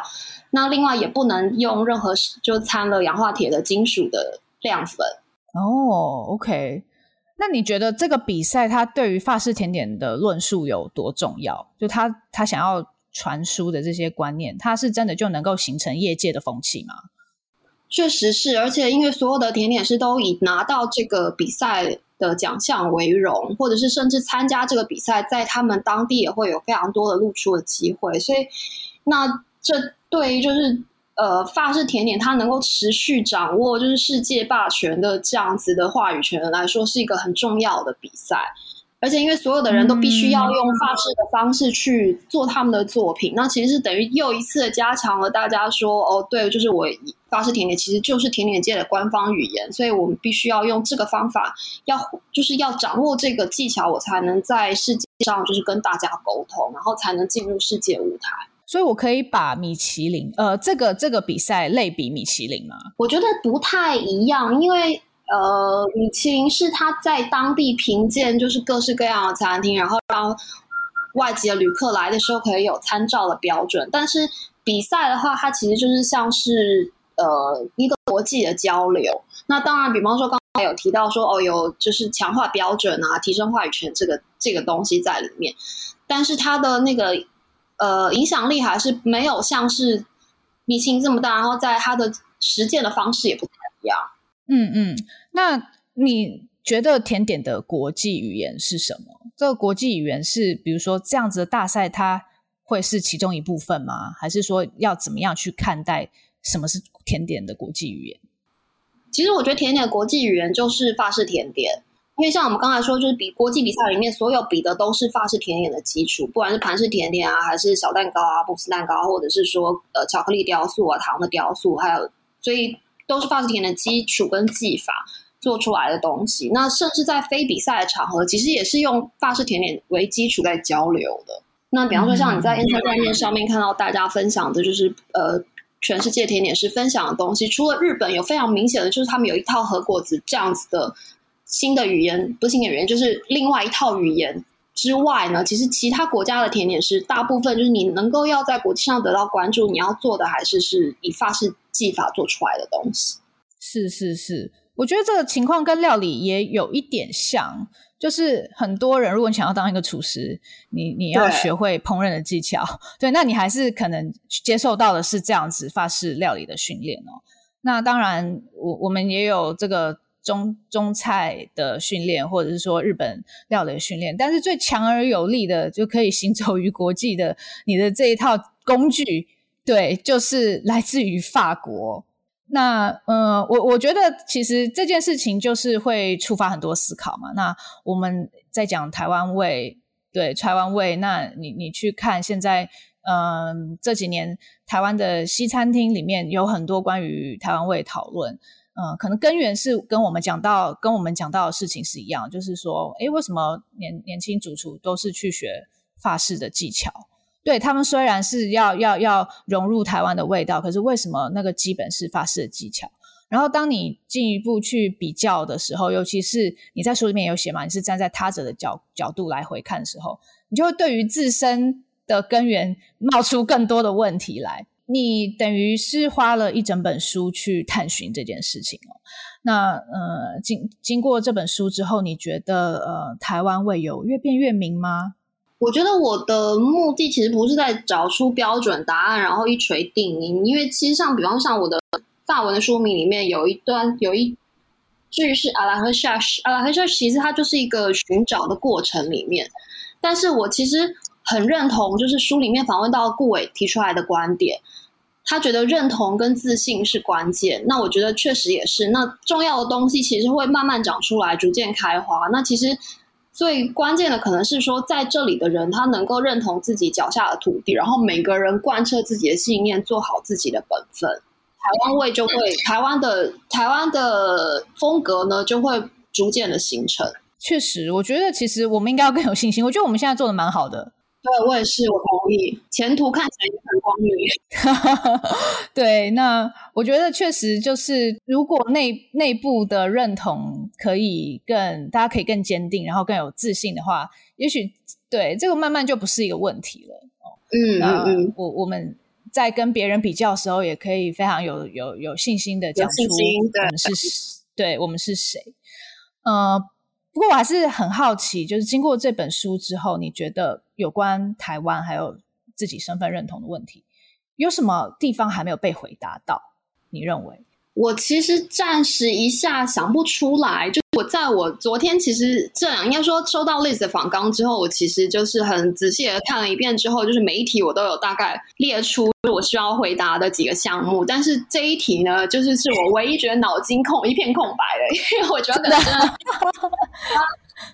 那另外也不能用任何就掺了氧化铁的金属的亮粉。哦，OK。那你觉得这个比赛它对于法式甜点的论述有多重要？就他他想要传输的这些观念，它是真的就能够形成业界的风气吗？确实是，而且因为所有的甜点师都以拿到这个比赛的奖项为荣，或者是甚至参加这个比赛，在他们当地也会有非常多的露出的机会，所以那这对于就是。呃，法式甜点它能够持续掌握就是世界霸权的这样子的话语权来说，是一个很重要的比赛。而且因为所有的人都必须要用法式的方式去做他们的作品，嗯、那其实是等于又一次的加强了大家说哦，对，就是我法式甜点其实就是甜点界的官方语言，所以我们必须要用这个方法，要就是要掌握这个技巧，我才能在世界上就是跟大家沟通，然后才能进入世界舞台。所以，我可以把米其林呃这个这个比赛类比米其林吗？我觉得不太一样，因为。呃，米其林是他在当地评鉴，就是各式各样的餐厅，然后让外籍的旅客来的时候可以有参照的标准。但是比赛的话，它其实就是像是呃一个国际的交流。那当然，比方说刚才有提到说哦，有就是强化标准啊，提升话语权这个这个东西在里面。但是它的那个呃影响力还是没有像是米其林这么大，然后在他的实践的方式也不太一样。嗯嗯，那你觉得甜点的国际语言是什么？这个国际语言是，比如说这样子的大赛，它会是其中一部分吗？还是说要怎么样去看待什么是甜点的国际语言？其实我觉得甜点的国际语言就是法式甜点，因为像我们刚才说，就是比国际比赛里面所有比的都是法式甜点的基础，不管是盘式甜点啊，还是小蛋糕啊、布斯蛋糕，或者是说呃巧克力雕塑啊、糖的雕塑，还有所以。都是法式甜的基础跟技法做出来的东西。那甚至在非比赛的场合，其实也是用法式甜点为基础在交流的。那比方说，像你在 Instagram 上面看到大家分享的，就是呃，全世界甜点师分享的东西。除了日本有非常明显的，就是他们有一套和果子这样子的新的语言，不是新的语言，就是另外一套语言之外呢，其实其他国家的甜点师大部分就是你能够要在国际上得到关注，你要做的还是是以法式。技法做出来的东西，是是是，我觉得这个情况跟料理也有一点像，就是很多人如果你想要当一个厨师，你你要学会烹饪的技巧，对，对，那你还是可能接受到的是这样子法式料理的训练哦。那当然，我我们也有这个中中菜的训练，或者是说日本料理的训练，但是最强而有力的就可以行走于国际的你的这一套工具。对，就是来自于法国。那，呃，我我觉得其实这件事情就是会触发很多思考嘛。那我们在讲台湾味，对，台湾味。那你你去看现在，嗯、这几年台湾的西餐厅里面有很多关于台湾味讨论。嗯、可能根源是跟我们讲到跟我们讲到的事情是一样，就是说，诶，为什么年年轻主厨都是去学法式的技巧？对，他们虽然是要要要融入台湾的味道，可是为什么那个基本是法式的技巧？然后当你进一步去比较的时候，尤其是你在书里面有写嘛，你是站在他者的角角度来回看的时候，你就会对于自身的根源冒出更多的问题来。你等于是花了一整本书去探寻这件事情哦。那呃，经经过这本书之后，你觉得呃，台湾味有越变越明吗？我觉得我的目的其实不是在找出标准答案，然后一锤定音。因为其实像，比方像我的法文的书名里面有一段有一句是 à la recherche，à la recherche 其实它就是一个寻找的过程里面。但是我其实很认同，就是书里面访问到顾伟提出来的观点，他觉得认同跟自信是关键。那我觉得确实也是。那重要的东西其实会慢慢长出来，逐渐开花。那其实。最关键的可能是说，在这里的人他能够认同自己脚下的土地，然后每个人贯彻自己的信念，做好自己的本分，台湾味就会，台湾的台湾的风格呢就会逐渐的形成。确实，我觉得其实我们应该要更有信心。我觉得我们现在做的蛮好的。对，我也是，我同意，前途看起来也很光明。对，那我觉得确实就是，如果内内部的认同可以更，大家可以更坚定，然后更有自信的话，也许对这个慢慢就不是一个问题了。嗯嗯，我我们在跟别人比较的时候，也可以非常有有有信心的讲出我们是，对我们是谁。呃。不过我还是很好奇，就是经过这本书之后，你觉得有关台湾还有自己身份认同的问题，有什么地方还没有被回答到？你认为？我其实暂时一下想不出来。就我在我昨天其实这样应该说收到 Liz 的访纲之后，我其实就是很仔细的看了一遍之后，就是每一题我都有大概列出我需要回答的几个项目。但是这一题呢，就是是我唯一觉得脑筋空一片空白的，因为我觉得可能真的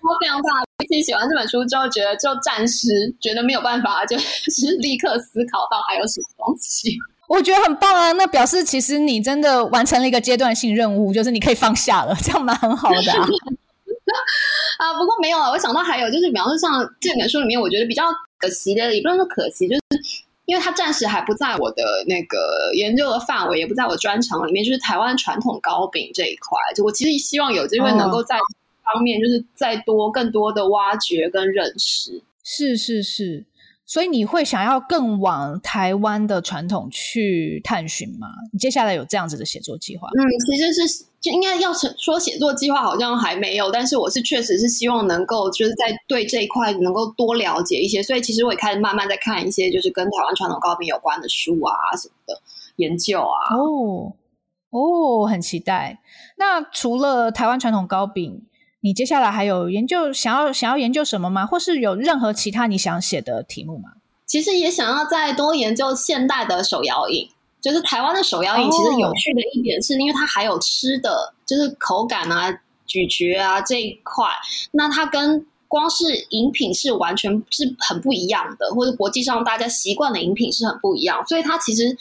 我非常大。比起写完这本书之后，觉得就暂时觉得没有办法，就是立刻思考到还有什么东西。我觉得很棒啊！那表示其实你真的完成了一个阶段性任务，就是你可以放下了，这样蛮很好的啊。啊，不过没有啊，我想到还有就是，比方说像这本书里面，我觉得比较可惜的，也不能说可惜，就是因为它暂时还不在我的那个研究的范围，也不在我专长里面，就是台湾传统糕饼这一块。就我其实希望有机会能够在方面，就是再多更多的挖掘跟认识。是是是。所以你会想要更往台湾的传统去探寻吗？你接下来有这样子的写作计划？嗯，其实是就应该要说写作计划好像还没有，但是我是确实是希望能够就是在对这一块能够多了解一些，所以其实我也开始慢慢在看一些就是跟台湾传统糕饼有关的书啊什么的研究啊。哦哦，很期待。那除了台湾传统糕饼，你接下来还有研究想要想要研究什么吗？或是有任何其他你想写的题目吗？其实也想要再多研究现代的手摇饮，就是台湾的手摇饮。其实有趣的一点是，因为它还有吃的，就是口感啊、咀嚼啊这一块。那它跟光是饮品是完全是很不一样的，或者国际上大家习惯的饮品是很不一样，所以它其实。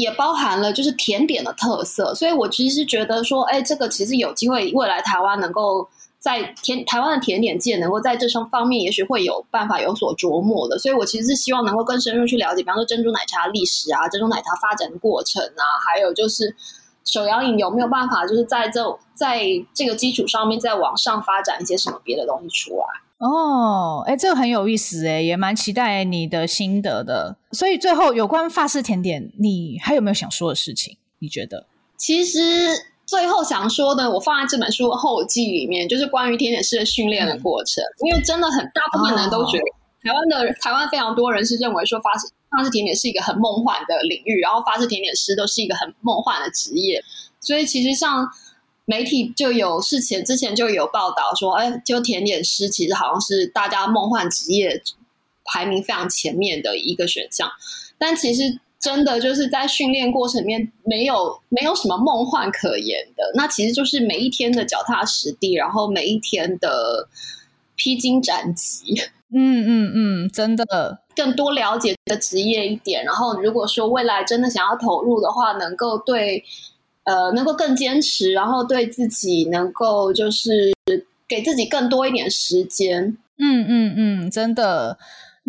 也包含了就是甜点的特色，所以我其实是觉得说，哎，这个其实有机会未来台湾能够在甜台湾的甜点界能够在这双方面，也许会有办法有所琢磨的。所以我其实是希望能够更深入去了解，比方说珍珠奶茶历史啊，珍珠奶茶发展的过程啊，还有就是手摇饮有没有办法，就是在这在这个基础上面再往上发展一些什么别的东西出来。哦，哎，这个很有意思，哎，也蛮期待你的心得的。所以最后有关法式甜点，你还有没有想说的事情？你觉得？其实最后想说的，我放在这本书后记里面，就是关于甜点师的训练的过程。嗯、因为真的很大部分人都觉得，哦、台湾的台湾非常多人是认为说法式法式甜点是一个很梦幻的领域，然后法式甜点师都是一个很梦幻的职业。所以其实像。媒体就有事前之前就有报道说，哎，就甜点师其实好像是大家梦幻职业排名非常前面的一个选项，但其实真的就是在训练过程里面没有没有什么梦幻可言的，那其实就是每一天的脚踏实地，然后每一天的披荆斩棘。嗯嗯嗯，真的更多了解的职业一点，然后如果说未来真的想要投入的话，能够对。呃，能够更坚持，然后对自己能够就是给自己更多一点时间。嗯嗯嗯，真的。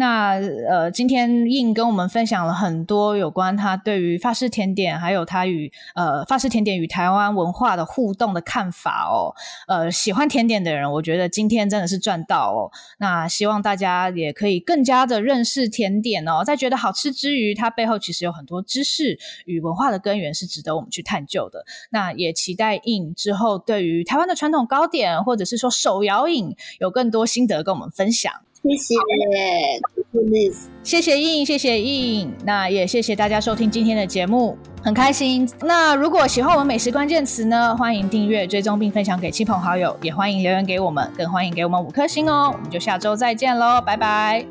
那呃，今天印跟我们分享了很多有关他对于法式甜点，还有他与呃法式甜点与台湾文化的互动的看法哦。呃，喜欢甜点的人，我觉得今天真的是赚到哦。那希望大家也可以更加的认识甜点哦，在觉得好吃之余，它背后其实有很多知识与文化的根源是值得我们去探究的。那也期待印之后对于台湾的传统糕点，或者是说手摇饮，有更多心得跟我们分享。谢谢，谢谢印，谢谢印，那也谢谢大家收听今天的节目，很开心。那如果喜欢我们美食关键词呢，欢迎订阅、追踪并分享给亲朋好友，也欢迎留言给我们，更欢迎给我们五颗星哦。我们就下周再见喽，拜拜。